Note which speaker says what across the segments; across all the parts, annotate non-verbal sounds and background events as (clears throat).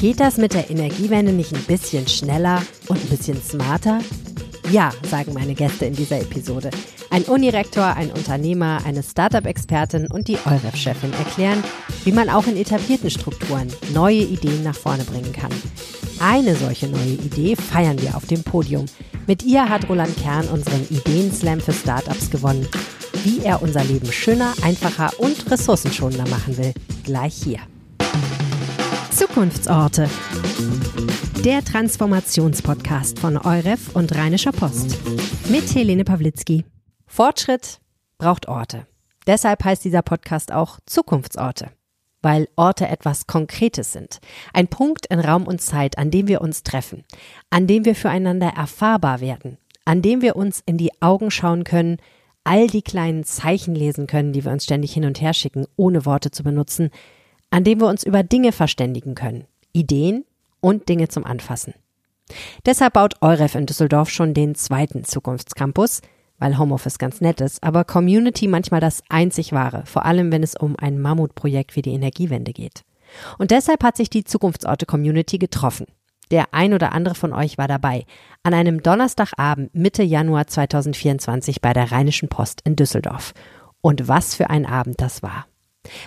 Speaker 1: Geht das mit der Energiewende nicht ein bisschen schneller und ein bisschen smarter? Ja, sagen meine Gäste in dieser Episode. Ein Unirektor, ein Unternehmer, eine Startup-Expertin und die EUREF-Chefin erklären, wie man auch in etablierten Strukturen neue Ideen nach vorne bringen kann. Eine solche neue Idee feiern wir auf dem Podium. Mit ihr hat Roland Kern unseren Ideenslam für Startups gewonnen. Wie er unser Leben schöner, einfacher und ressourcenschonender machen will, gleich hier. Zukunftsorte. Der Transformationspodcast von Euref und Rheinischer Post. Mit Helene Pawlitzki. Fortschritt braucht Orte. Deshalb heißt dieser Podcast auch Zukunftsorte. Weil Orte etwas Konkretes sind. Ein Punkt in Raum und Zeit, an dem wir uns treffen. An dem wir füreinander erfahrbar werden. An dem wir uns in die Augen schauen können, all die kleinen Zeichen lesen können, die wir uns ständig hin und her schicken, ohne Worte zu benutzen, an dem wir uns über Dinge verständigen können, Ideen und Dinge zum Anfassen. Deshalb baut Euref in Düsseldorf schon den zweiten Zukunftscampus, weil Homeoffice ganz nett ist, aber Community manchmal das einzig wahre, vor allem wenn es um ein Mammutprojekt wie die Energiewende geht. Und deshalb hat sich die Zukunftsorte Community getroffen. Der ein oder andere von euch war dabei. An einem Donnerstagabend Mitte Januar 2024 bei der Rheinischen Post in Düsseldorf. Und was für ein Abend das war.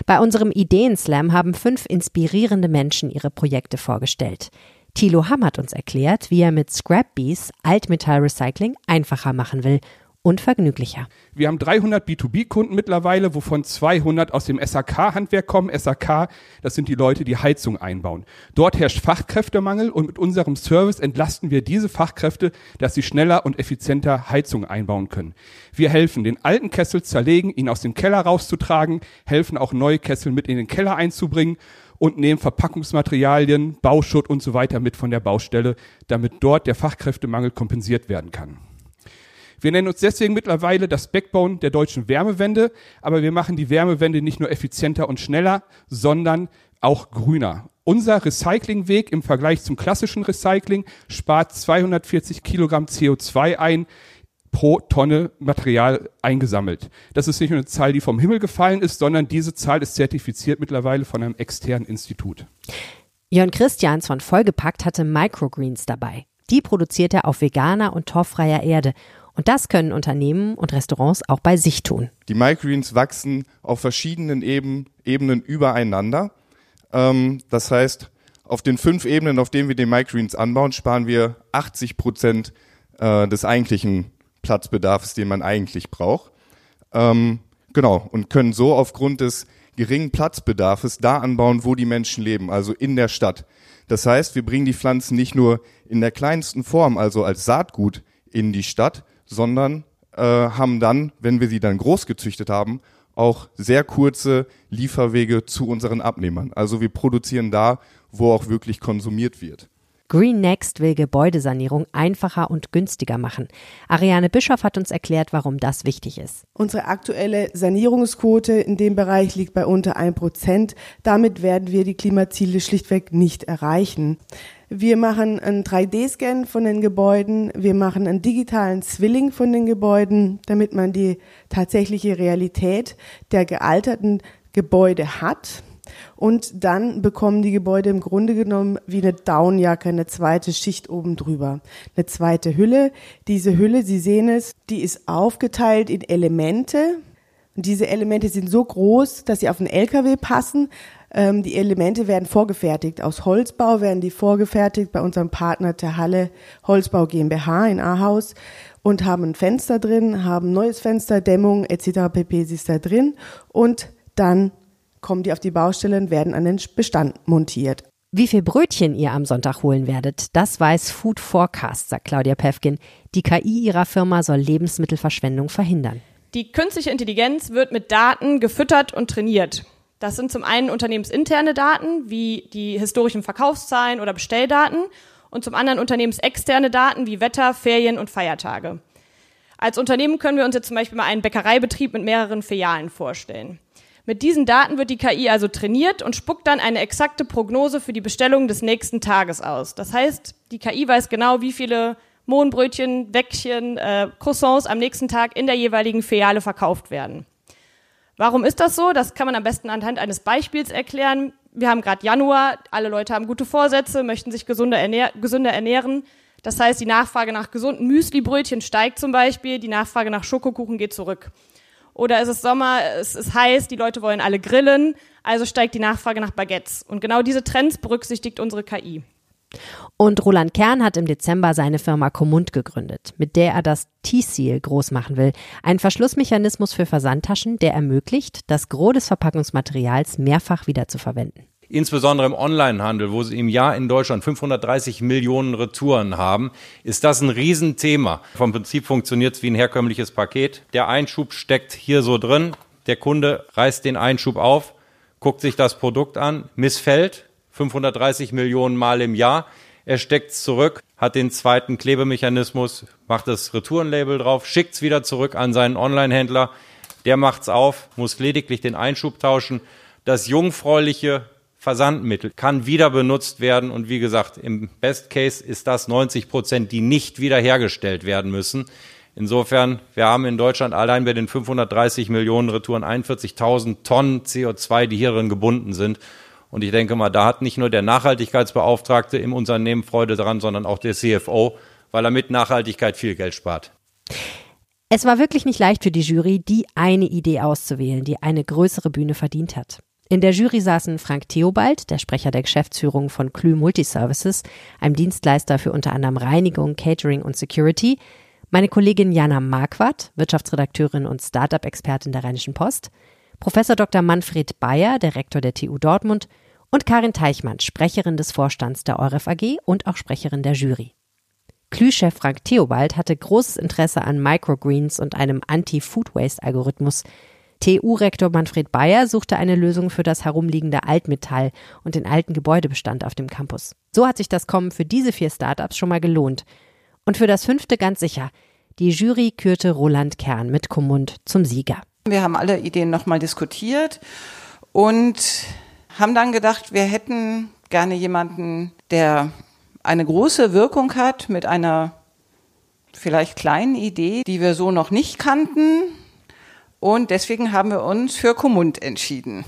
Speaker 1: Bei unserem Ideenslam haben fünf inspirierende Menschen ihre Projekte vorgestellt. Thilo Hamm hat uns erklärt, wie er mit Scrapbees Altmetallrecycling einfacher machen will und vergnüglicher.
Speaker 2: Wir haben 300 B2B-Kunden mittlerweile, wovon 200 aus dem SAK-Handwerk kommen. SAK, das sind die Leute, die Heizung einbauen. Dort herrscht Fachkräftemangel und mit unserem Service entlasten wir diese Fachkräfte, dass sie schneller und effizienter Heizung einbauen können. Wir helfen, den alten Kessel zerlegen, ihn aus dem Keller rauszutragen, helfen auch neue Kessel mit in den Keller einzubringen und nehmen Verpackungsmaterialien, Bauschutt und so weiter mit von der Baustelle, damit dort der Fachkräftemangel kompensiert werden kann. Wir nennen uns deswegen mittlerweile das Backbone der deutschen Wärmewende, aber wir machen die Wärmewende nicht nur effizienter und schneller, sondern auch grüner. Unser Recyclingweg im Vergleich zum klassischen Recycling spart 240 Kilogramm CO2 ein pro Tonne Material eingesammelt. Das ist nicht nur eine Zahl, die vom Himmel gefallen ist, sondern diese Zahl ist zertifiziert mittlerweile von einem externen Institut.
Speaker 1: Jörn Christians von Vollgepackt hatte Microgreens dabei. Die produziert er auf veganer und torffreier Erde und das können Unternehmen und Restaurants auch bei sich tun.
Speaker 3: Die Microgreens wachsen auf verschiedenen Eben, Ebenen übereinander. Ähm, das heißt, auf den fünf Ebenen, auf denen wir die Microgreens anbauen, sparen wir 80 Prozent äh, des eigentlichen Platzbedarfs, den man eigentlich braucht. Ähm, genau, und können so aufgrund des geringen Platzbedarfs da anbauen, wo die Menschen leben, also in der Stadt. Das heißt, wir bringen die Pflanzen nicht nur in der kleinsten Form, also als Saatgut, in die Stadt, sondern äh, haben dann, wenn wir sie dann groß gezüchtet haben, auch sehr kurze Lieferwege zu unseren Abnehmern. Also wir produzieren da, wo auch wirklich konsumiert wird.
Speaker 1: Green Next will Gebäudesanierung einfacher und günstiger machen. Ariane Bischoff hat uns erklärt, warum das wichtig ist.
Speaker 4: Unsere aktuelle Sanierungsquote in dem Bereich liegt bei unter 1 Prozent. Damit werden wir die Klimaziele schlichtweg nicht erreichen. Wir machen einen 3D-Scan von den Gebäuden. Wir machen einen digitalen Zwilling von den Gebäuden, damit man die tatsächliche Realität der gealterten Gebäude hat. Und dann bekommen die Gebäude im Grunde genommen wie eine Downjacke eine zweite Schicht oben drüber. Eine zweite Hülle. Diese Hülle, Sie sehen es, die ist aufgeteilt in Elemente. Und diese Elemente sind so groß, dass sie auf einen LKW passen. Ähm, die Elemente werden vorgefertigt. Aus Holzbau werden die vorgefertigt bei unserem Partner der Halle Holzbau GmbH in Ahaus und haben ein Fenster drin, haben neues Fenster, Dämmung etc. pp. ist da drin und dann kommen die auf die Baustelle und werden an den Bestand montiert.
Speaker 1: Wie viel Brötchen ihr am Sonntag holen werdet, das weiß Food Forecast, sagt Claudia Pefkin. Die KI ihrer Firma soll Lebensmittelverschwendung verhindern.
Speaker 5: Die künstliche Intelligenz wird mit Daten gefüttert und trainiert. Das sind zum einen unternehmensinterne Daten, wie die historischen Verkaufszahlen oder Bestelldaten, und zum anderen unternehmensexterne Daten wie Wetter, Ferien und Feiertage. Als Unternehmen können wir uns jetzt zum Beispiel mal einen Bäckereibetrieb mit mehreren Filialen vorstellen. Mit diesen Daten wird die KI also trainiert und spuckt dann eine exakte Prognose für die Bestellung des nächsten Tages aus. Das heißt, die KI weiß genau, wie viele Mohnbrötchen, Bäckchen, äh, Croissants am nächsten Tag in der jeweiligen Filiale verkauft werden. Warum ist das so? Das kann man am besten anhand eines Beispiels erklären. wir haben gerade Januar, alle Leute haben gute Vorsätze, möchten sich gesünder, ernähr gesünder ernähren. Das heißt, die Nachfrage nach gesunden Müslibrötchen steigt zum Beispiel, die Nachfrage nach Schokokuchen geht zurück. Oder es ist Sommer, es ist heiß, die Leute wollen alle grillen, also steigt die Nachfrage nach Baguettes. Und genau diese Trends berücksichtigt unsere KI.
Speaker 1: Und Roland Kern hat im Dezember seine Firma Comund gegründet, mit der er das T-Seal groß machen will. Ein Verschlussmechanismus für Versandtaschen, der ermöglicht, das Gros des Verpackungsmaterials mehrfach wiederzuverwenden.
Speaker 6: Insbesondere im Onlinehandel, wo sie im Jahr in Deutschland 530 Millionen Retouren haben, ist das ein Riesenthema. Vom Prinzip funktioniert es wie ein herkömmliches Paket. Der Einschub steckt hier so drin. Der Kunde reißt den Einschub auf, guckt sich das Produkt an, missfällt, 530 Millionen Mal im Jahr. Er steckt es zurück, hat den zweiten Klebemechanismus, macht das Retourenlabel drauf, schickt es wieder zurück an seinen Onlinehändler. Der macht's auf, muss lediglich den Einschub tauschen. Das jungfräuliche Versandmittel kann wieder benutzt werden und wie gesagt, im Best Case ist das 90 Prozent, die nicht wiederhergestellt werden müssen. Insofern, wir haben in Deutschland allein bei den 530 Millionen Retouren 41.000 Tonnen CO2, die hierin gebunden sind. Und ich denke mal, da hat nicht nur der Nachhaltigkeitsbeauftragte im Unternehmen Freude daran, sondern auch der CFO, weil er mit Nachhaltigkeit viel Geld spart.
Speaker 1: Es war wirklich nicht leicht für die Jury, die eine Idee auszuwählen, die eine größere Bühne verdient hat. In der Jury saßen Frank Theobald, der Sprecher der Geschäftsführung von Klü Multiservices, einem Dienstleister für unter anderem Reinigung, Catering und Security, meine Kollegin Jana Marquardt, Wirtschaftsredakteurin und Startup-Expertin der Rheinischen Post, Professor Dr. Manfred Bayer, der Rektor der TU Dortmund und Karin Teichmann, Sprecherin des Vorstands der EUREF AG und auch Sprecherin der Jury. Klü-Chef Frank Theobald hatte großes Interesse an Microgreens und einem Anti-Food-Waste-Algorithmus. TU-Rektor Manfred Bayer suchte eine Lösung für das herumliegende Altmetall und den alten Gebäudebestand auf dem Campus. So hat sich das Kommen für diese vier Startups schon mal gelohnt. Und für das fünfte ganz sicher. Die Jury kürte Roland Kern mit Kommund zum Sieger.
Speaker 7: Wir haben alle Ideen nochmal diskutiert und haben dann gedacht, wir hätten gerne jemanden, der eine große Wirkung hat mit einer vielleicht kleinen Idee, die wir so noch nicht kannten. Und deswegen haben wir uns für Kommund entschieden.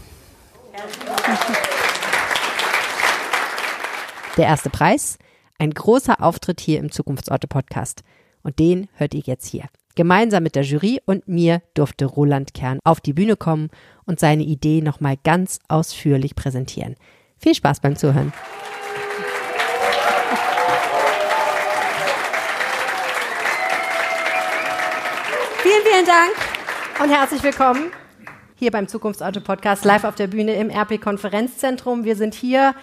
Speaker 1: Der erste Preis, ein großer Auftritt hier im Zukunftsorte Podcast. Und den hört ihr jetzt hier. Gemeinsam mit der Jury und mir durfte Roland Kern auf die Bühne kommen und seine Idee nochmal ganz ausführlich präsentieren. Viel Spaß beim Zuhören. Vielen, vielen Dank und herzlich willkommen hier beim Zukunftsauto Podcast live auf der Bühne im RP Konferenzzentrum. Wir sind hier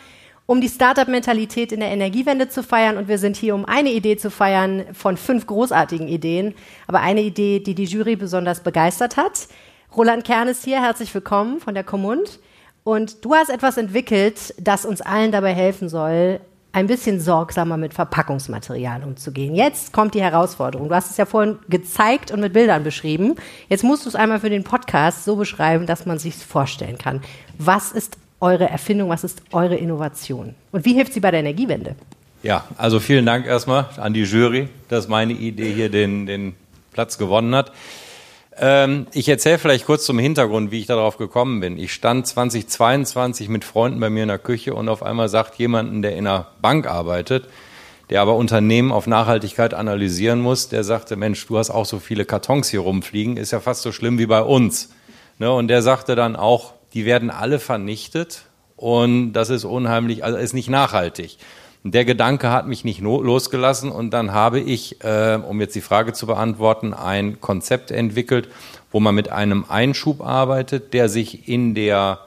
Speaker 1: um die Startup-Mentalität in der Energiewende zu feiern. Und wir sind hier, um eine Idee zu feiern von fünf großartigen Ideen. Aber eine Idee, die die Jury besonders begeistert hat. Roland Kern ist hier. Herzlich willkommen von der Kommund. Und du hast etwas entwickelt, das uns allen dabei helfen soll, ein bisschen sorgsamer mit Verpackungsmaterial umzugehen. Jetzt kommt die Herausforderung. Du hast es ja vorhin gezeigt und mit Bildern beschrieben. Jetzt musst du es einmal für den Podcast so beschreiben, dass man sich vorstellen kann. Was ist eure Erfindung, was ist eure Innovation? Und wie hilft sie bei der Energiewende?
Speaker 6: Ja, also vielen Dank erstmal an die Jury, dass meine Idee hier den, den Platz gewonnen hat. Ähm, ich erzähle vielleicht kurz zum Hintergrund, wie ich darauf gekommen bin. Ich stand 2022 mit Freunden bei mir in der Küche und auf einmal sagt jemanden, der in einer Bank arbeitet, der aber Unternehmen auf Nachhaltigkeit analysieren muss, der sagte, Mensch, du hast auch so viele Kartons hier rumfliegen, ist ja fast so schlimm wie bei uns. Ne? Und der sagte dann auch, die werden alle vernichtet und das ist unheimlich, also ist nicht nachhaltig. Der Gedanke hat mich nicht losgelassen und dann habe ich, äh, um jetzt die Frage zu beantworten, ein Konzept entwickelt, wo man mit einem Einschub arbeitet, der sich in der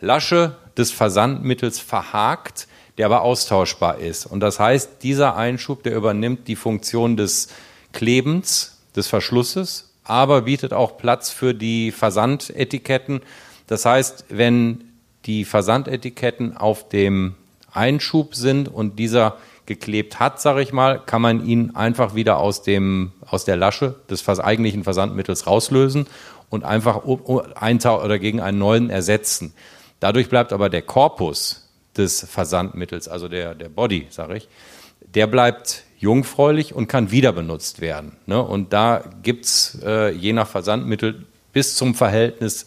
Speaker 6: Lasche des Versandmittels verhakt, der aber austauschbar ist. Und das heißt, dieser Einschub, der übernimmt die Funktion des Klebens, des Verschlusses, aber bietet auch Platz für die Versandetiketten, das heißt, wenn die Versandetiketten auf dem Einschub sind und dieser geklebt hat, sage ich mal, kann man ihn einfach wieder aus, dem, aus der Lasche des eigentlichen Versandmittels rauslösen und einfach oder gegen einen neuen ersetzen. Dadurch bleibt aber der Korpus des Versandmittels, also der, der Body, sage ich, der bleibt jungfräulich und kann wieder benutzt werden. Ne? Und da gibt's äh, je nach Versandmittel bis zum Verhältnis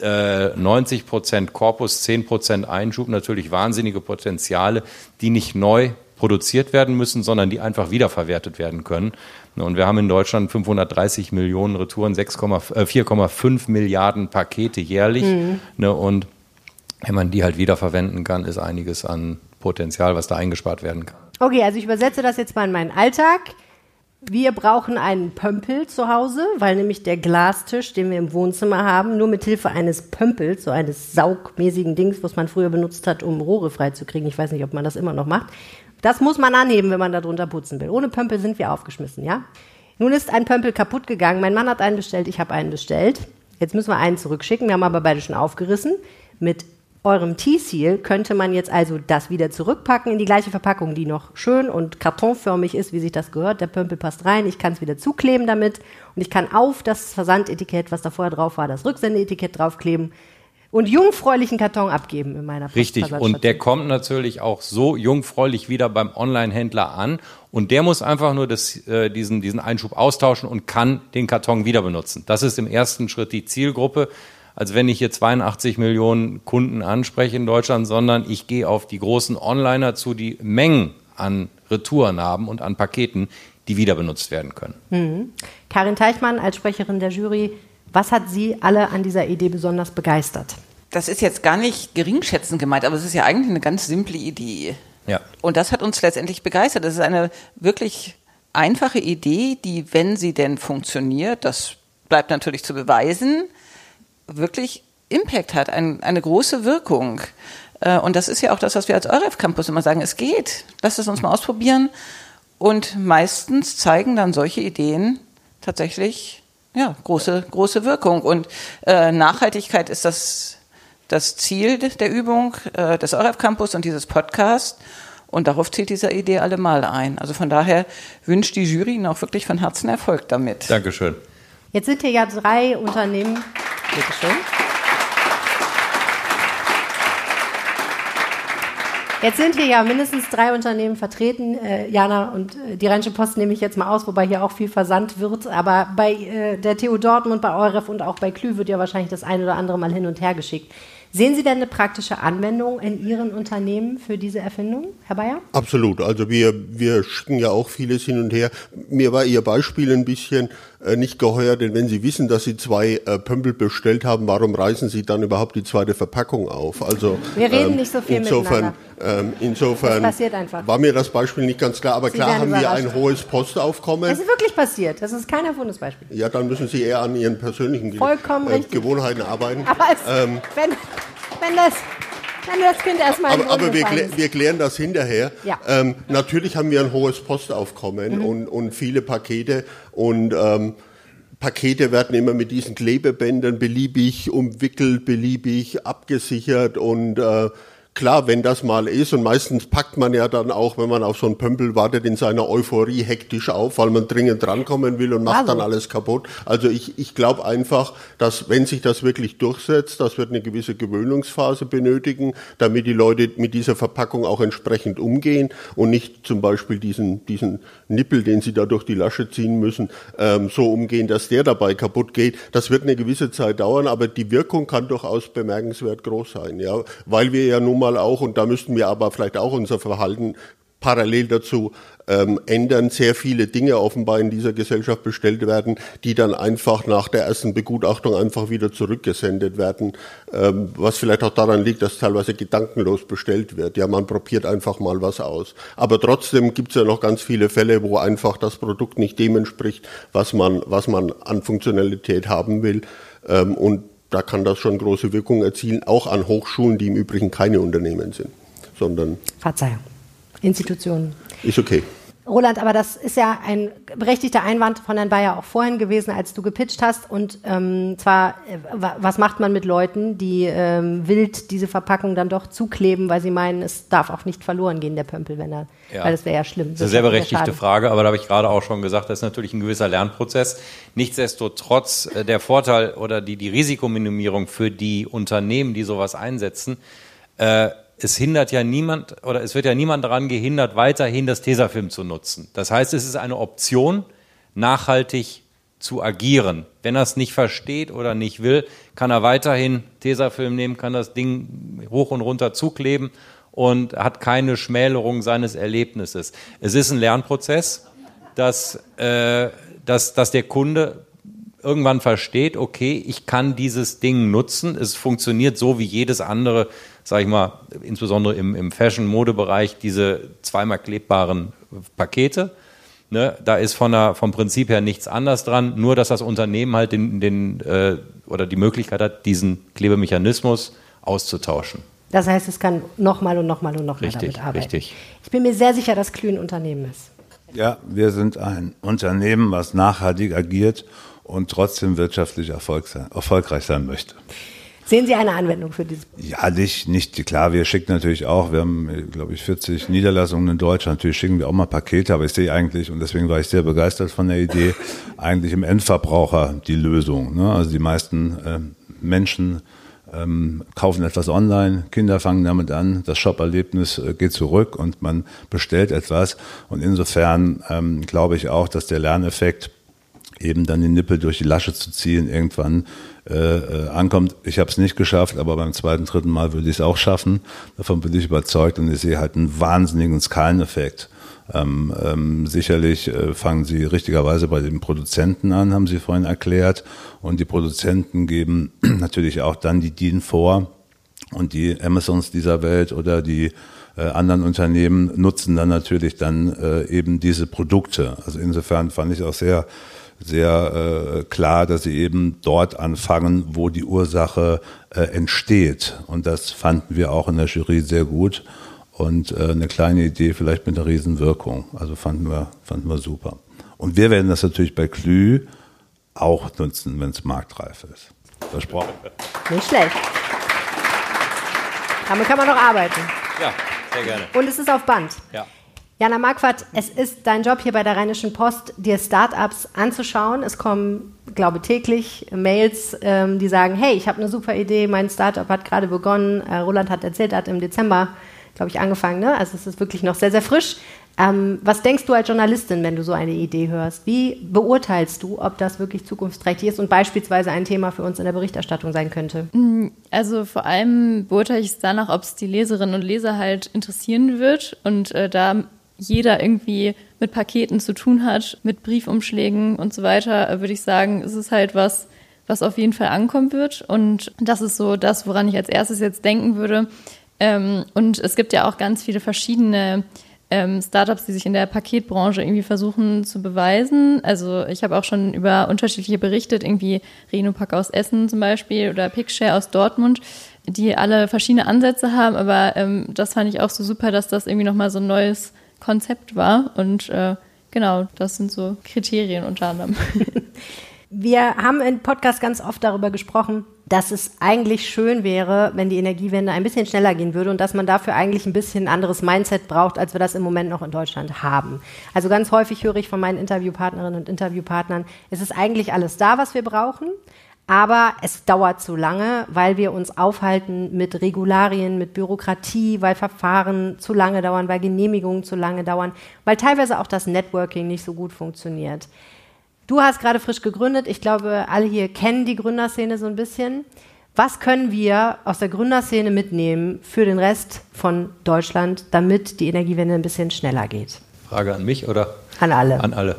Speaker 6: 90 Prozent Korpus, 10 Prozent Einschub, natürlich wahnsinnige Potenziale, die nicht neu produziert werden müssen, sondern die einfach wiederverwertet werden können. Und wir haben in Deutschland 530 Millionen Retouren, 4,5 äh, Milliarden Pakete jährlich. Mhm. Ne, und wenn man die halt wiederverwenden kann, ist einiges an Potenzial, was da eingespart werden kann.
Speaker 1: Okay, also ich übersetze das jetzt mal in meinen Alltag. Wir brauchen einen Pömpel zu Hause, weil nämlich der Glastisch, den wir im Wohnzimmer haben, nur mit Hilfe eines Pömpels, so eines saugmäßigen Dings, was man früher benutzt hat, um Rohre freizukriegen, ich weiß nicht, ob man das immer noch macht, das muss man anheben, wenn man da drunter putzen will. Ohne Pömpel sind wir aufgeschmissen, ja? Nun ist ein Pömpel kaputt gegangen. Mein Mann hat einen bestellt, ich habe einen bestellt. Jetzt müssen wir einen zurückschicken. Wir haben aber beide schon aufgerissen. Mit eurem T-Seal könnte man jetzt also das wieder zurückpacken in die gleiche Verpackung, die noch schön und kartonförmig ist, wie sich das gehört. Der Pömpel passt rein, ich kann es wieder zukleben damit. Und ich kann auf das Versandetikett, was da vorher drauf war, das Rücksendeetikett draufkleben und jungfräulichen Karton abgeben in meiner
Speaker 6: Richtig, und der kommt natürlich auch so jungfräulich wieder beim Online-Händler an. Und der muss einfach nur das, äh, diesen, diesen Einschub austauschen und kann den Karton wieder benutzen. Das ist im ersten Schritt die Zielgruppe als wenn ich hier 82 Millionen Kunden anspreche in Deutschland, sondern ich gehe auf die großen Onliner zu, die Mengen an Retouren haben und an Paketen, die wieder benutzt werden können.
Speaker 1: Mhm. Karin Teichmann als Sprecherin der Jury, was hat Sie alle an dieser Idee besonders begeistert?
Speaker 7: Das ist jetzt gar nicht geringschätzend gemeint, aber es ist ja eigentlich eine ganz simple Idee.
Speaker 6: Ja.
Speaker 7: Und das hat uns letztendlich begeistert. Das ist eine wirklich einfache Idee, die, wenn sie denn funktioniert, das bleibt natürlich zu beweisen, wirklich Impact hat, ein, eine große Wirkung. Äh, und das ist ja auch das, was wir als EUREF Campus immer sagen. Es geht. Lasst es uns mal ausprobieren. Und meistens zeigen dann solche Ideen tatsächlich ja, große, große Wirkung. Und äh, Nachhaltigkeit ist das, das Ziel der Übung äh, des EUREF Campus und dieses Podcast. Und darauf zählt diese Idee allemal ein. Also von daher wünscht die Jury Ihnen auch wirklich von Herzen Erfolg damit.
Speaker 6: Dankeschön.
Speaker 1: Jetzt sind hier ja drei Unternehmen. Bitte schön. Jetzt sind hier ja mindestens drei Unternehmen vertreten. Äh, Jana und äh, die Rheinische Post nehme ich jetzt mal aus, wobei hier auch viel versandt wird. Aber bei äh, der TU Dortmund, bei Euref und auch bei Klü wird ja wahrscheinlich das eine oder andere mal hin und her geschickt. Sehen Sie denn eine praktische Anwendung in Ihren Unternehmen für diese Erfindung, Herr Bayer?
Speaker 8: Absolut. Also wir, wir schicken ja auch vieles hin und her. Mir war Ihr Beispiel ein bisschen nicht geheuer, denn wenn Sie wissen, dass Sie zwei äh, Pömpel bestellt haben, warum reißen Sie dann überhaupt die zweite Verpackung auf? Also
Speaker 1: wir reden ähm, nicht so viel
Speaker 8: insofern, ähm, insofern
Speaker 1: das passiert einfach.
Speaker 8: war mir das Beispiel nicht ganz klar. Aber Sie klar haben wir ein hohes Postaufkommen.
Speaker 1: Das ist wirklich passiert. Das ist kein erfundenes Beispiel.
Speaker 8: Ja, dann müssen Sie eher an Ihren persönlichen
Speaker 1: Vollkommen
Speaker 8: äh, Gewohnheiten arbeiten.
Speaker 1: Aber es, ähm, wenn, wenn das wenn das Kind erstmal
Speaker 8: Aber, aber wir, klä wir, klären das hinterher.
Speaker 1: Ja.
Speaker 8: Ähm, natürlich haben wir ein hohes Postaufkommen mhm. und, und viele Pakete und ähm, Pakete werden immer mit diesen Klebebändern beliebig umwickelt, beliebig abgesichert und äh, Klar, wenn das mal ist und meistens packt man ja dann auch, wenn man auf so einen Pömpel wartet, in seiner Euphorie hektisch auf, weil man dringend drankommen will und macht also. dann alles kaputt. Also ich, ich glaube einfach, dass wenn sich das wirklich durchsetzt, das wird eine gewisse Gewöhnungsphase benötigen, damit die Leute mit dieser Verpackung auch entsprechend umgehen und nicht zum Beispiel diesen, diesen Nippel, den sie da durch die Lasche ziehen müssen, ähm, so umgehen, dass der dabei kaputt geht. Das wird eine gewisse Zeit dauern, aber die Wirkung kann durchaus bemerkenswert groß sein, ja, weil wir ja nun mal auch, und da müssten wir aber vielleicht auch unser Verhalten parallel dazu ähm, ändern. Sehr viele Dinge offenbar in dieser Gesellschaft bestellt werden, die dann einfach nach der ersten Begutachtung einfach wieder zurückgesendet werden, ähm, was vielleicht auch daran liegt, dass teilweise gedankenlos bestellt wird. Ja, man probiert einfach mal was aus. Aber trotzdem gibt es ja noch ganz viele Fälle, wo einfach das Produkt nicht dem entspricht, was man, was man an Funktionalität haben will. Ähm, und da kann das schon große Wirkung erzielen, auch an Hochschulen, die im Übrigen keine Unternehmen sind, sondern
Speaker 1: Verzeihung, Institutionen.
Speaker 8: Ist okay.
Speaker 1: Roland, aber das ist ja ein berechtigter Einwand von Herrn Bayer auch vorhin gewesen, als du gepitcht hast. Und ähm, zwar, äh, was macht man mit Leuten, die ähm, wild diese Verpackung dann doch zukleben, weil sie meinen, es darf auch nicht verloren gehen, der Pömpel, wenn er, ja. weil das wäre ja schlimm.
Speaker 6: Das ist eine sehr berechtigte Frage, aber da habe ich gerade auch schon gesagt, das ist natürlich ein gewisser Lernprozess. Nichtsdestotrotz äh, der Vorteil oder die, die Risikominimierung für die Unternehmen, die sowas einsetzen, äh, es hindert ja niemand oder es wird ja niemand daran gehindert, weiterhin das Tesafilm zu nutzen. Das heißt, es ist eine Option, nachhaltig zu agieren. Wenn er es nicht versteht oder nicht will, kann er weiterhin Tesafilm nehmen, kann das Ding hoch und runter zukleben und hat keine Schmälerung seines Erlebnisses. Es ist ein Lernprozess, dass, äh, dass, dass der Kunde irgendwann versteht, okay, ich kann dieses Ding nutzen. Es funktioniert so wie jedes andere, sage ich mal, insbesondere im, im Fashion-Modebereich, diese zweimal klebbaren Pakete. Ne, da ist von der, vom Prinzip her nichts anders dran, nur dass das Unternehmen halt den, den äh, oder die Möglichkeit hat, diesen Klebemechanismus auszutauschen.
Speaker 1: Das heißt, es kann nochmal und nochmal und nochmal damit arbeiten. Richtig. Ich bin mir sehr sicher, dass Klü ein Unternehmen ist.
Speaker 9: Ja, wir sind ein Unternehmen, was nachhaltig agiert und trotzdem wirtschaftlich erfolgreich sein möchte.
Speaker 1: Sehen Sie eine Anwendung für dieses?
Speaker 9: Ja, nicht, nicht klar. Wir schicken natürlich auch, wir haben, glaube ich, 40 Niederlassungen in Deutschland. Natürlich schicken wir auch mal Pakete, aber ich sehe eigentlich, und deswegen war ich sehr begeistert von der Idee, (laughs) eigentlich im Endverbraucher die Lösung. Ne? Also die meisten äh, Menschen ähm, kaufen etwas online, Kinder fangen damit an, das Shop-Erlebnis äh, geht zurück und man bestellt etwas. Und insofern ähm, glaube ich auch, dass der Lerneffekt eben dann den Nippel durch die Lasche zu ziehen, irgendwann äh, äh, ankommt. Ich habe es nicht geschafft, aber beim zweiten, dritten Mal würde ich es auch schaffen. Davon bin ich überzeugt und ich sehe halt einen wahnsinnigen Skaleneffekt. Ähm, ähm, sicherlich äh, fangen Sie richtigerweise bei den Produzenten an, haben Sie vorhin erklärt. Und die Produzenten geben (clears throat) natürlich auch dann die DIN vor. Und die Amazons dieser Welt oder die äh, anderen Unternehmen nutzen dann natürlich dann äh, eben diese Produkte. Also insofern fand ich auch sehr sehr äh, klar, dass sie eben dort anfangen, wo die Ursache äh, entsteht. Und das fanden wir auch in der Jury sehr gut. Und äh, eine kleine Idee vielleicht mit einer Riesenwirkung. Also fanden wir, fanden wir super. Und wir werden das natürlich bei Klü auch nutzen, wenn es marktreif ist. Versprochen.
Speaker 1: Nicht schlecht. Damit kann man noch arbeiten.
Speaker 6: Ja, sehr gerne.
Speaker 1: Und es ist auf Band.
Speaker 6: Ja.
Speaker 1: Jana Marquardt, es ist dein Job hier bei der Rheinischen Post, dir Startups anzuschauen. Es kommen, glaube täglich Mails, ähm, die sagen, hey, ich habe eine super Idee, mein Startup hat gerade begonnen. Äh, Roland hat erzählt, er hat im Dezember, glaube ich, angefangen. Ne? Also es ist wirklich noch sehr, sehr frisch. Ähm, was denkst du als Journalistin, wenn du so eine Idee hörst? Wie beurteilst du, ob das wirklich zukunftsträchtig ist und beispielsweise ein Thema für uns in der Berichterstattung sein könnte?
Speaker 10: Mm, also vor allem beurteile ich es danach, ob es die Leserinnen und Leser halt interessieren wird und äh, da jeder irgendwie mit Paketen zu tun hat, mit Briefumschlägen und so weiter, äh, würde ich sagen, ist es halt was, was auf jeden Fall ankommen wird. Und das ist so das, woran ich als erstes jetzt denken würde. Ähm, und es gibt ja auch ganz viele verschiedene ähm, Startups, die sich in der Paketbranche irgendwie versuchen zu beweisen. Also ich habe auch schon über unterschiedliche berichtet, irgendwie Renopack aus Essen zum Beispiel oder Pickshare aus Dortmund, die alle verschiedene Ansätze haben. Aber ähm, das fand ich auch so super, dass das irgendwie nochmal so ein neues Konzept war. Und äh, genau, das sind so Kriterien unter anderem. (laughs)
Speaker 1: Wir haben im Podcast ganz oft darüber gesprochen, dass es eigentlich schön wäre, wenn die Energiewende ein bisschen schneller gehen würde und dass man dafür eigentlich ein bisschen anderes Mindset braucht, als wir das im Moment noch in Deutschland haben. Also ganz häufig höre ich von meinen Interviewpartnerinnen und Interviewpartnern, es ist eigentlich alles da, was wir brauchen. Aber es dauert zu lange, weil wir uns aufhalten mit Regularien, mit Bürokratie, weil Verfahren zu lange dauern, weil Genehmigungen zu lange dauern, weil teilweise auch das Networking nicht so gut funktioniert. Du hast gerade frisch gegründet. Ich glaube, alle hier kennen die Gründerszene so ein bisschen. Was können wir aus der Gründerszene mitnehmen für den Rest von Deutschland, damit die Energiewende ein bisschen schneller geht?
Speaker 6: Frage an mich oder?
Speaker 1: An alle.
Speaker 6: An alle.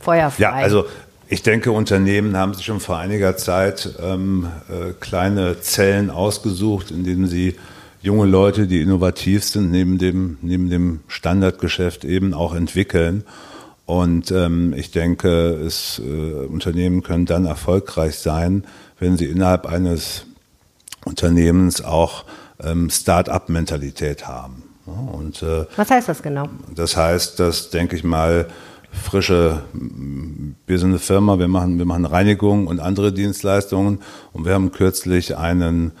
Speaker 1: Feuerfrei.
Speaker 9: Ja, also ich denke, Unternehmen haben sich schon vor einiger Zeit ähm, äh, kleine Zellen ausgesucht, in denen sie junge Leute, die innovativ sind, neben dem, neben dem Standardgeschäft eben auch entwickeln. Und ähm, ich denke, es, äh, Unternehmen können dann erfolgreich sein, wenn sie innerhalb eines Unternehmens auch ähm, Start-up-Mentalität haben. Und, äh,
Speaker 1: Was heißt das genau?
Speaker 9: Das heißt, dass, denke ich mal, frische, wir sind eine Firma, wir machen, wir machen Reinigung und andere Dienstleistungen. Und wir haben kürzlich einen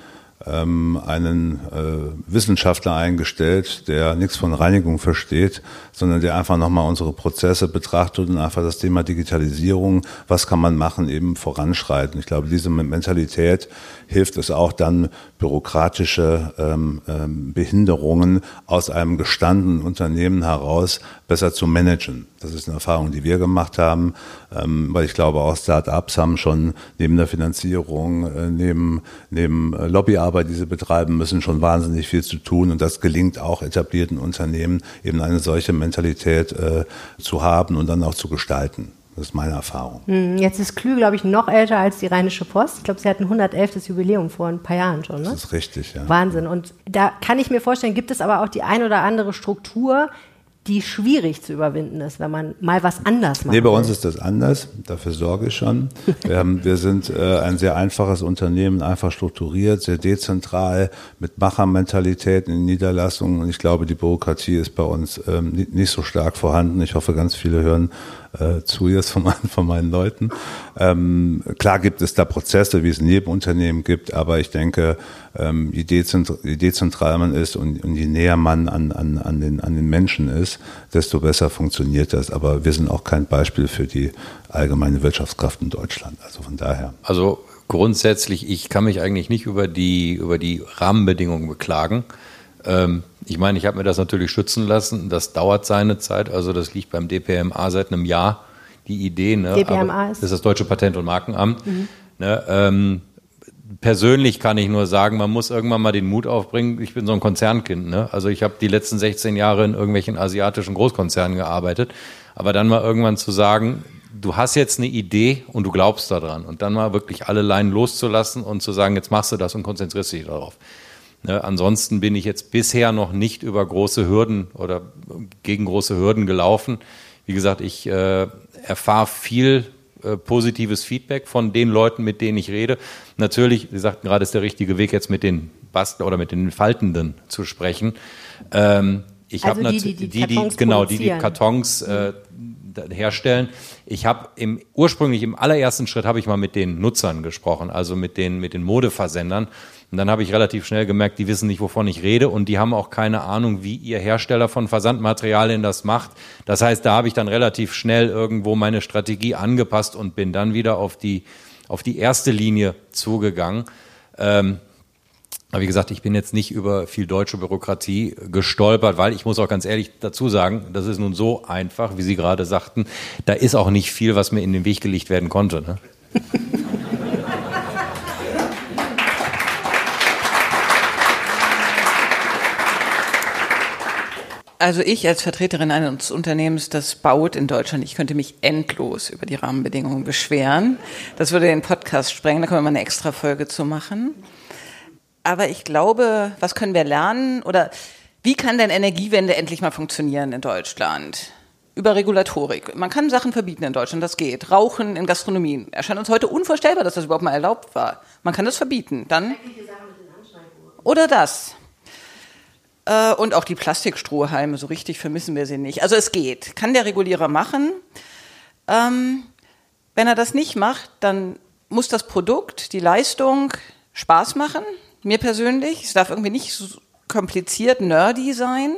Speaker 9: ähm, einen äh, Wissenschaftler eingestellt, der nichts von Reinigung versteht, sondern der einfach nochmal unsere Prozesse betrachtet und einfach das Thema Digitalisierung, was kann man machen, eben voranschreiten. Ich glaube, diese Mentalität hilft es auch dann, bürokratische ähm, ähm, Behinderungen aus einem gestandenen Unternehmen heraus besser zu managen. Das ist eine Erfahrung, die wir gemacht haben, ähm, weil ich glaube, auch Start-ups haben schon neben der Finanzierung, äh, neben, neben äh, Lobbyarbeit, die sie betreiben müssen, schon wahnsinnig viel zu tun. Und das gelingt auch etablierten Unternehmen, eben eine solche Mentalität äh, zu haben und dann auch zu gestalten. Das ist meine Erfahrung.
Speaker 1: Hm, jetzt ist Klü, glaube ich, noch älter als die Rheinische Post. Ich glaube, sie hatten 111. Jubiläum vor ein paar Jahren schon. Ne?
Speaker 9: Das ist richtig, ja.
Speaker 1: Wahnsinn. Und da kann ich mir vorstellen, gibt es aber auch die ein oder andere Struktur, die schwierig zu überwinden ist, wenn man mal was anders macht.
Speaker 9: Nee, bei uns ist das anders. Dafür sorge ich schon. Wir, haben, wir sind äh, ein sehr einfaches Unternehmen, einfach strukturiert, sehr dezentral, mit Machermentalität in Niederlassungen. Und ich glaube, die Bürokratie ist bei uns ähm, nicht so stark vorhanden. Ich hoffe, ganz viele hören äh, zu jetzt von meinen, von meinen Leuten. Ähm, klar gibt es da Prozesse, wie es in jedem Unternehmen gibt, aber ich denke, ähm, je, dezentral, je dezentraler man ist und, und je näher man an, an, an, den, an den Menschen ist, desto besser funktioniert das. Aber wir sind auch kein Beispiel für die allgemeine Wirtschaftskraft in Deutschland. Also von daher.
Speaker 6: Also grundsätzlich, ich kann mich eigentlich nicht über die, über die Rahmenbedingungen beklagen. Ähm, ich meine, ich habe mir das natürlich schützen lassen. Das dauert seine Zeit. Also das liegt beim DPMA seit einem Jahr. Die Idee, ne?
Speaker 1: DPMA ist?
Speaker 6: Das ist das Deutsche Patent- und Markenamt. Mhm. Ne, ähm, persönlich kann ich nur sagen, man muss irgendwann mal den Mut aufbringen. Ich bin so ein Konzernkind. Ne? Also ich habe die letzten 16 Jahre in irgendwelchen asiatischen Großkonzernen gearbeitet. Aber dann mal irgendwann zu sagen, du hast jetzt eine Idee und du glaubst daran und dann mal wirklich alle Leinen loszulassen und zu sagen, jetzt machst du das und konzentrierst dich darauf. Ne, ansonsten bin ich jetzt bisher noch nicht über große Hürden oder gegen große Hürden gelaufen. Wie gesagt, ich äh, erfahre viel äh, positives Feedback von den Leuten, mit denen ich rede. Natürlich, Sie sagten gerade, ist der richtige Weg, jetzt mit den Basteln oder mit den Faltenden zu sprechen. Ähm, ich
Speaker 1: also
Speaker 6: habe
Speaker 1: die, die,
Speaker 6: die, die, genau, die die Kartons äh, herstellen. Ich habe im ursprünglich im allerersten Schritt habe ich mal mit den Nutzern gesprochen, also mit den mit den Modeversendern und dann habe ich relativ schnell gemerkt, die wissen nicht, wovon ich rede und die haben auch keine Ahnung, wie ihr Hersteller von Versandmaterialien das macht. Das heißt, da habe ich dann relativ schnell irgendwo meine Strategie angepasst und bin dann wieder auf die, auf die erste Linie zugegangen. Ähm, aber wie gesagt, ich bin jetzt nicht über viel deutsche Bürokratie gestolpert, weil ich muss auch ganz ehrlich dazu sagen, das ist nun so einfach, wie Sie gerade sagten, da ist auch nicht viel, was mir in den Weg gelegt werden konnte. Ne? (laughs)
Speaker 7: Also ich als Vertreterin eines Unternehmens, das baut in Deutschland, ich könnte mich endlos über die Rahmenbedingungen beschweren. Das würde den Podcast sprengen, da können wir mal eine extra Folge zu machen. Aber ich glaube, was können wir lernen oder wie kann denn Energiewende endlich mal funktionieren in Deutschland? Über Regulatorik. Man kann Sachen verbieten in Deutschland, das geht. Rauchen in Gastronomien. Erscheint uns heute unvorstellbar, dass das überhaupt mal erlaubt war. Man kann das verbieten. Dann oder das. Äh, und auch die Plastikstrohhalme, so richtig vermissen wir sie nicht. Also es geht. Kann der Regulierer machen. Ähm, wenn er das nicht macht, dann muss das Produkt, die Leistung Spaß machen. Mir persönlich. Es darf irgendwie nicht so kompliziert, nerdy sein.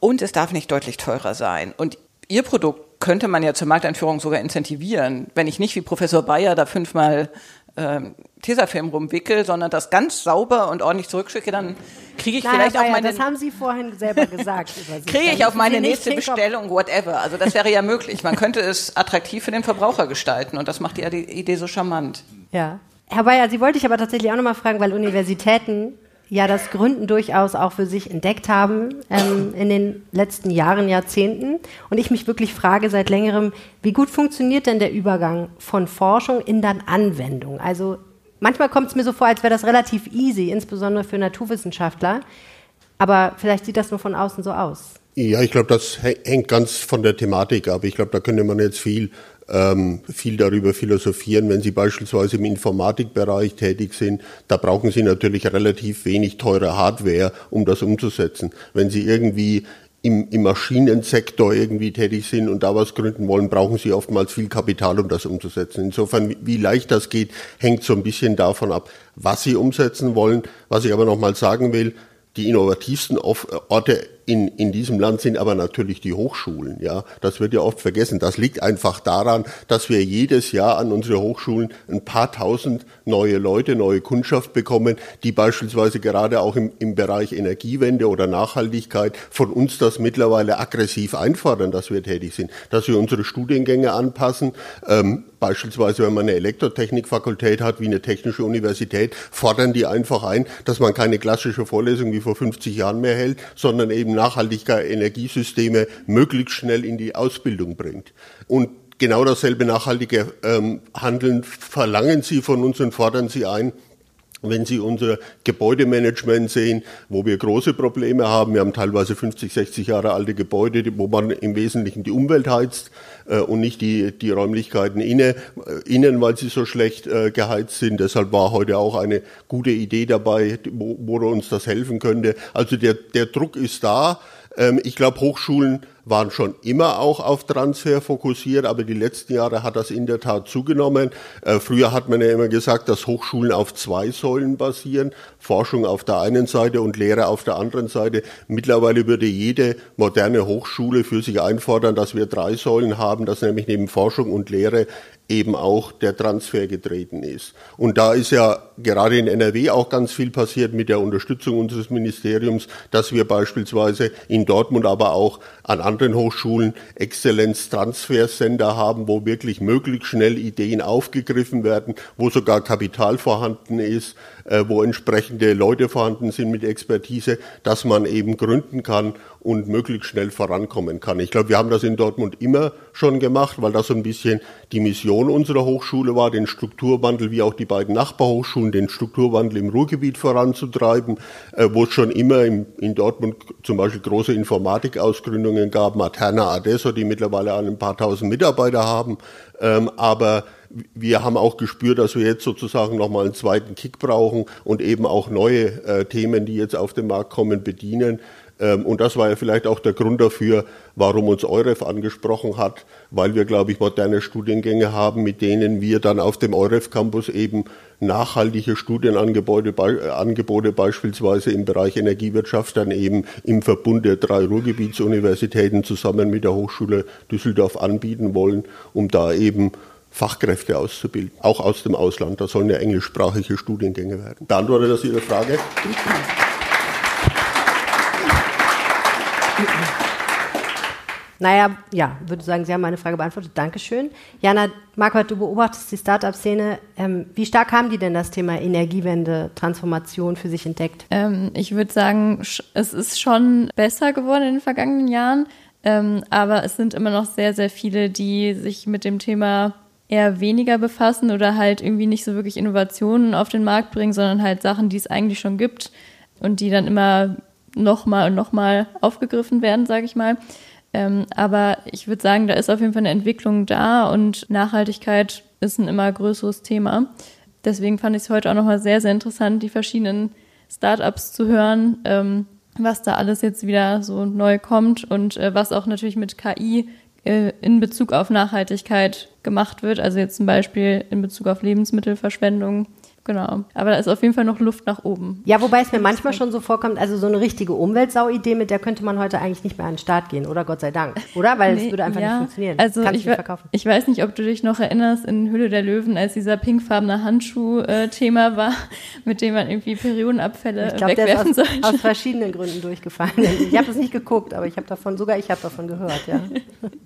Speaker 7: Und es darf nicht deutlich teurer sein. Und Ihr Produkt könnte man ja zur Markteinführung sogar incentivieren. Wenn ich nicht wie Professor Bayer da fünfmal ähm, Tesafilm rumwickel, sondern das ganz sauber und ordentlich zurückschicke, dann kriege ich
Speaker 1: Na,
Speaker 7: vielleicht auch meine.
Speaker 1: Das haben Sie vorhin selber gesagt.
Speaker 7: kriege ich auf meine nächste Bestellung, whatever. Also das wäre ja möglich. Man könnte es attraktiv für den Verbraucher gestalten und das macht die Idee so charmant.
Speaker 1: Ja. Herr Bayer, Sie wollte ich aber tatsächlich auch nochmal fragen, weil Universitäten ja das Gründen durchaus auch für sich entdeckt haben ähm, in den letzten Jahren, Jahrzehnten. Und ich mich wirklich frage seit längerem, wie gut funktioniert denn der Übergang von Forschung in dann Anwendung? Also manchmal kommt es mir so vor, als wäre das relativ easy, insbesondere für Naturwissenschaftler. Aber vielleicht sieht das nur von außen so aus.
Speaker 8: Ja, ich glaube, das hängt ganz von der Thematik ab. Ich glaube, da könnte man jetzt viel ähm, viel darüber philosophieren. Wenn Sie beispielsweise im Informatikbereich tätig sind, da brauchen Sie natürlich relativ wenig teure Hardware, um das umzusetzen. Wenn Sie irgendwie im, im Maschinensektor irgendwie tätig sind und da was gründen wollen, brauchen sie oftmals viel Kapital, um das umzusetzen. Insofern, wie leicht das geht, hängt so ein bisschen davon ab, was sie umsetzen wollen. Was ich aber nochmal sagen will, die innovativsten Orte in, in diesem Land sind aber natürlich die Hochschulen. Ja, das wird ja oft vergessen. Das liegt einfach daran, dass wir jedes Jahr an unsere Hochschulen ein paar tausend neue Leute, neue Kundschaft bekommen, die beispielsweise gerade auch im, im Bereich Energiewende oder Nachhaltigkeit von uns das mittlerweile aggressiv einfordern, dass wir tätig sind, dass wir unsere Studiengänge anpassen. Ähm, beispielsweise, wenn man eine Elektrotechnikfakultät hat, wie eine technische Universität, fordern die einfach ein, dass man keine klassische Vorlesung wie vor 50 Jahren mehr hält, sondern eben nachhaltiger Energiesysteme möglichst schnell in die Ausbildung bringt. Und genau dasselbe nachhaltige ähm, Handeln verlangen Sie von uns und fordern Sie ein. Wenn Sie unser Gebäudemanagement sehen, wo wir große Probleme haben, wir haben teilweise 50, 60 Jahre alte Gebäude, wo man im Wesentlichen die Umwelt heizt äh, und nicht die, die Räumlichkeiten inne, äh, innen, weil sie so schlecht äh, geheizt sind. Deshalb war heute auch eine gute Idee dabei, wo, wo uns das helfen könnte. Also der, der Druck ist da. Ähm, ich glaube, Hochschulen waren schon immer auch auf Transfer fokussiert, aber die letzten Jahre hat das in der Tat zugenommen. Äh, früher hat man ja immer gesagt, dass Hochschulen auf zwei Säulen basieren, Forschung auf der einen Seite und Lehre auf der anderen Seite. Mittlerweile würde jede moderne Hochschule für sich einfordern, dass wir drei Säulen haben, dass nämlich neben Forschung und Lehre eben auch der Transfer getreten ist. Und da ist ja gerade in NRW auch ganz viel passiert mit der Unterstützung unseres Ministeriums, dass wir beispielsweise in Dortmund, aber auch an anderen Hochschulen Exzellenz-Transfer-Center haben, wo wirklich möglichst schnell Ideen aufgegriffen werden, wo sogar Kapital vorhanden ist, äh, wo entsprechende Leute vorhanden sind mit Expertise, dass man eben gründen kann und möglichst schnell vorankommen kann. Ich glaube, wir haben das in Dortmund immer schon gemacht, weil das so ein bisschen die Mission unserer Hochschule war, den Strukturwandel wie auch die beiden Nachbarhochschulen, den Strukturwandel im Ruhrgebiet voranzutreiben, äh, wo es schon immer im, in Dortmund zum Beispiel große Informatikausgründungen gab, Materna Adesso, die mittlerweile ein paar tausend Mitarbeiter haben. Ähm, aber wir haben auch gespürt, dass wir jetzt sozusagen nochmal einen zweiten Kick brauchen und eben auch neue äh, Themen, die jetzt auf den Markt kommen, bedienen. Ähm, und das war ja vielleicht auch der Grund dafür, warum uns EUREF angesprochen hat, weil wir, glaube ich, moderne Studiengänge haben, mit denen wir dann auf dem EUREF-Campus eben nachhaltige Studienangebote äh, Angebote beispielsweise im Bereich Energiewirtschaft dann eben im Verbund der drei Ruhrgebietsuniversitäten zusammen mit der Hochschule Düsseldorf anbieten wollen, um da eben Fachkräfte auszubilden, auch aus dem Ausland. Das sollen ja englischsprachige Studiengänge werden. Beantwortet das Ihre Frage?
Speaker 1: Naja, ja, würde sagen, Sie haben meine Frage beantwortet. Dankeschön. Jana Marquardt, du beobachtest die Startup-Szene. Ähm, wie stark haben die denn das Thema Energiewende, Transformation für sich entdeckt?
Speaker 10: Ähm, ich würde sagen, es ist schon besser geworden in den vergangenen Jahren, ähm, aber es sind immer noch sehr, sehr viele, die sich mit dem Thema eher weniger befassen oder halt irgendwie nicht so wirklich Innovationen auf den Markt bringen, sondern halt Sachen, die es eigentlich schon gibt und die dann immer nochmal und nochmal aufgegriffen werden, sage ich mal. Ähm, aber ich würde sagen, da ist auf jeden Fall eine Entwicklung da und Nachhaltigkeit ist ein immer größeres Thema. Deswegen fand ich es heute auch nochmal sehr, sehr interessant, die verschiedenen Startups zu hören, ähm, was da alles jetzt wieder so neu kommt und äh, was auch natürlich mit KI in Bezug auf Nachhaltigkeit gemacht wird. Also jetzt zum Beispiel in Bezug auf Lebensmittelverschwendung Genau. Aber da ist auf jeden Fall noch Luft nach oben.
Speaker 1: Ja, wobei es mir manchmal schon so vorkommt, also so eine richtige Umweltsau-Idee, mit der könnte man heute eigentlich nicht mehr an den Start gehen, oder Gott sei Dank, oder? Weil nee, es würde einfach ja, nicht funktionieren.
Speaker 10: Also Kannst ich, nicht verkaufen. ich weiß nicht, ob du dich noch erinnerst in Hülle der Löwen, als dieser pinkfarbene Handschuh-Thema war, (laughs) mit dem man irgendwie Periodenabfälle ich glaub, wegwerfen
Speaker 1: der ist aus, sollte. aus verschiedenen Gründen durchgefallen. Ich habe es nicht geguckt, aber ich habe davon, sogar ich habe davon gehört, ja. (laughs)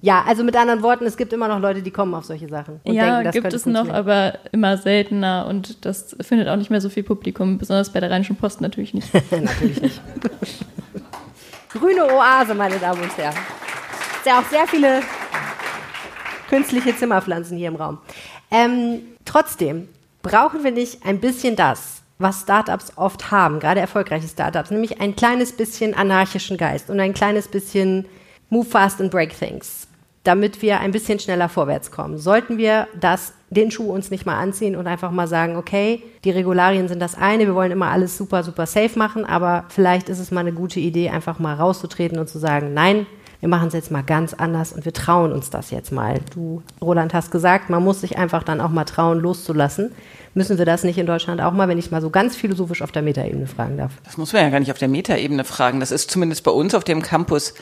Speaker 1: Ja, also mit anderen Worten, es gibt immer noch Leute, die kommen auf solche Sachen.
Speaker 10: ja, denken, das gibt es noch, aber immer seltener und das findet auch nicht mehr so viel Publikum, besonders bei der Rheinischen Post natürlich nicht. (laughs)
Speaker 1: natürlich nicht. Grüne Oase, meine Damen und Herren. Es ja auch sehr viele künstliche Zimmerpflanzen hier im Raum. Ähm, trotzdem brauchen wir nicht ein bisschen das, was Startups oft haben, gerade erfolgreiche Startups, nämlich ein kleines bisschen anarchischen Geist und ein kleines bisschen Move fast and break things. Damit wir ein bisschen schneller vorwärts kommen? Sollten wir das, den Schuh uns nicht mal anziehen und einfach mal sagen, okay, die Regularien sind das eine, wir wollen immer alles super, super safe machen, aber vielleicht ist es mal eine gute Idee, einfach mal rauszutreten und zu sagen, nein, wir machen es jetzt mal ganz anders und wir trauen uns das jetzt mal. Du, Roland, hast gesagt, man muss sich einfach dann auch mal trauen, loszulassen. Müssen wir das nicht in Deutschland auch mal, wenn ich mal so ganz philosophisch auf der Metaebene fragen darf?
Speaker 7: Das muss man ja gar nicht auf der Metaebene fragen. Das ist zumindest bei uns auf dem Campus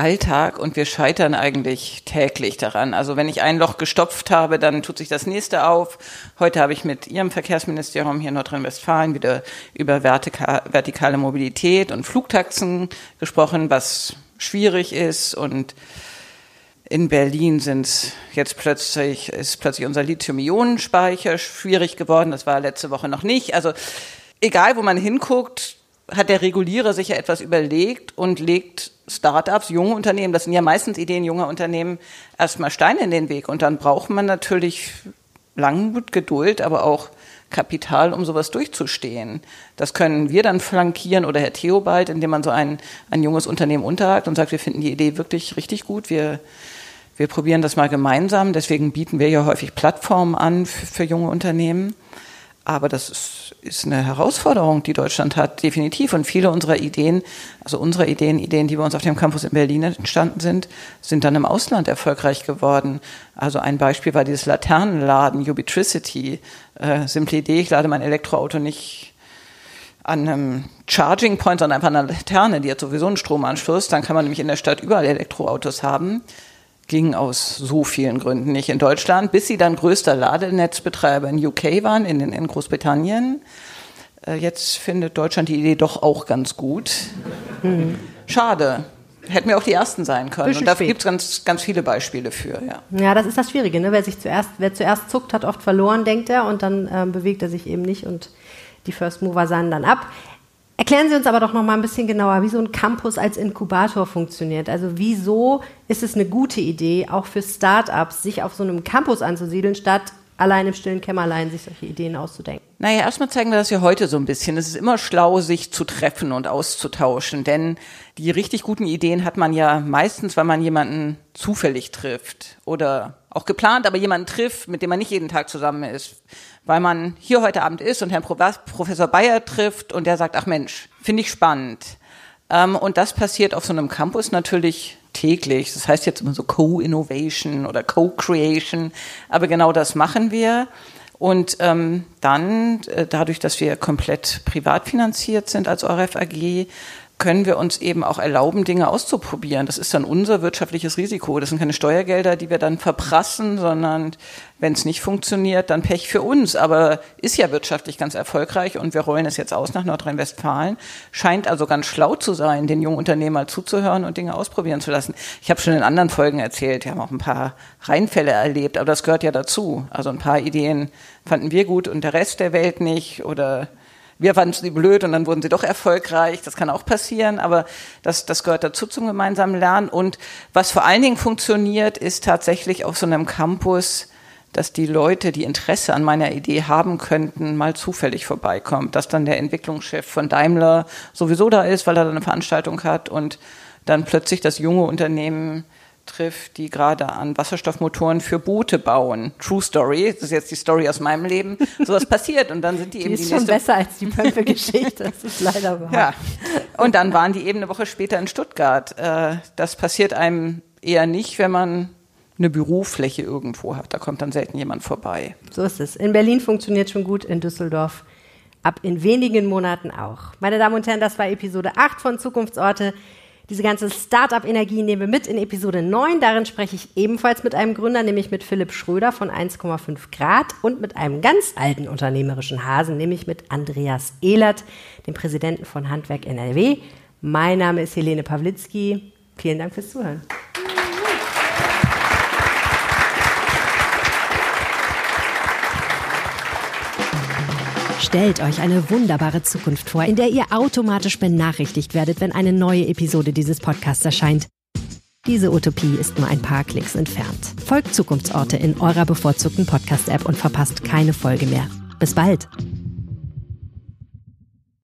Speaker 7: Alltag und wir scheitern eigentlich täglich daran. Also wenn ich ein Loch gestopft habe, dann tut sich das nächste auf. Heute habe ich mit Ihrem Verkehrsministerium hier in Nordrhein-Westfalen wieder über vertika vertikale Mobilität und Flugtaxen gesprochen, was schwierig ist und in Berlin sind jetzt plötzlich, ist plötzlich unser Lithium-Ionen-Speicher schwierig geworden. Das war letzte Woche noch nicht. Also, egal wo man hinguckt, hat der Regulierer sich ja etwas überlegt und legt Startups, junge Unternehmen, das sind ja meistens Ideen junger Unternehmen, erstmal Steine in den Weg. Und dann braucht man natürlich Langmut, Geduld, aber auch Kapital, um sowas durchzustehen. Das können wir dann flankieren oder Herr Theobald, indem man so ein, ein junges Unternehmen unterhakt und sagt, wir finden die Idee wirklich richtig gut, wir, wir probieren das mal gemeinsam. Deswegen bieten wir ja häufig Plattformen an für, für junge Unternehmen. Aber das ist, eine Herausforderung, die Deutschland hat, definitiv. Und viele unserer Ideen, also unsere Ideen, Ideen, die bei uns auf dem Campus in Berlin entstanden sind, sind dann im Ausland erfolgreich geworden. Also ein Beispiel war dieses Laternenladen, Ubitricity. Äh, simple Idee, ich lade mein Elektroauto nicht an einem Charging Point, sondern einfach an einer Laterne, die hat sowieso einen Stromanschluss. Dann kann man nämlich in der Stadt überall Elektroautos haben ging aus so vielen Gründen nicht in Deutschland, bis sie dann größter Ladenetzbetreiber in UK waren, in, in Großbritannien. Äh, jetzt findet Deutschland die Idee doch auch ganz gut. Hm. Schade. Hätten wir auch die Ersten sein können. Und da gibt es ganz, ganz viele Beispiele für. Ja.
Speaker 1: ja, das ist das Schwierige. Ne? Wer, sich zuerst, wer zuerst zuckt, hat oft verloren, denkt er, und dann ähm, bewegt er sich eben nicht und die First Mover sahen dann ab. Erklären Sie uns aber doch noch mal ein bisschen genauer, wie so ein Campus als Inkubator funktioniert. Also wieso ist es eine gute Idee, auch für Startups, sich auf so einem Campus anzusiedeln, statt allein im stillen Kämmerlein sich solche Ideen auszudenken?
Speaker 7: Naja, erstmal zeigen wir das ja heute so ein bisschen. Es ist immer schlau, sich zu treffen und auszutauschen, denn die richtig guten Ideen hat man ja meistens, weil man jemanden zufällig trifft oder auch geplant, aber jemanden trifft, mit dem man nicht jeden Tag zusammen ist weil man hier heute Abend ist und Herrn Professor Bayer trifft und der sagt, ach Mensch, finde ich spannend. Ähm, und das passiert auf so einem Campus natürlich täglich. Das heißt jetzt immer so Co-Innovation oder Co-Creation, aber genau das machen wir. Und ähm, dann, äh, dadurch, dass wir komplett privat finanziert sind als ORF AG, können wir uns eben auch erlauben, Dinge auszuprobieren. Das ist dann unser wirtschaftliches Risiko. Das sind keine Steuergelder, die wir dann verprassen, sondern wenn es nicht funktioniert, dann Pech für uns. Aber ist ja wirtschaftlich ganz erfolgreich und wir rollen es jetzt aus nach Nordrhein-Westfalen. Scheint also ganz schlau zu sein, den jungen Unternehmen mal zuzuhören und Dinge ausprobieren zu lassen. Ich habe schon in anderen Folgen erzählt, wir haben auch ein paar Reinfälle erlebt, aber das gehört ja dazu. Also ein paar Ideen fanden wir gut und der Rest der Welt nicht oder wir fanden sie blöd und dann wurden sie doch erfolgreich. Das kann auch passieren, aber das, das gehört dazu zum gemeinsamen Lernen. Und was vor allen Dingen funktioniert, ist tatsächlich auf so einem Campus, dass die Leute, die Interesse an meiner Idee haben könnten, mal zufällig vorbeikommen. Dass dann der Entwicklungschef von Daimler sowieso da ist, weil er da eine Veranstaltung hat und dann plötzlich das junge Unternehmen trifft, die gerade an Wasserstoffmotoren für Boote bauen. True Story, das ist jetzt die Story aus meinem Leben. Sowas passiert und dann sind die,
Speaker 1: die
Speaker 7: eben
Speaker 1: ist
Speaker 7: die
Speaker 1: schon besser als die Pömpel-Geschichte. Das ist leider wahr.
Speaker 7: Ja. Und dann waren die eben eine Woche später in Stuttgart. Äh, das passiert einem eher nicht, wenn man eine Bürofläche irgendwo hat. Da kommt dann selten jemand vorbei.
Speaker 1: So ist es. In Berlin funktioniert schon gut, in Düsseldorf ab in wenigen Monaten auch. Meine Damen und Herren, das war Episode 8 von Zukunftsorte. Diese ganze Startup-Energie nehmen wir mit in Episode 9. Darin spreche ich ebenfalls mit einem Gründer, nämlich mit Philipp Schröder von 1,5 Grad und mit einem ganz alten unternehmerischen Hasen, nämlich mit Andreas Ehlert, dem Präsidenten von Handwerk NRW. Mein Name ist Helene Pawlitzki. Vielen Dank fürs Zuhören. Stellt euch eine wunderbare Zukunft vor, in der ihr automatisch benachrichtigt werdet, wenn eine neue Episode dieses Podcasts erscheint. Diese Utopie ist nur ein paar Klicks entfernt. Folgt Zukunftsorte in eurer bevorzugten Podcast-App und verpasst keine Folge mehr. Bis bald!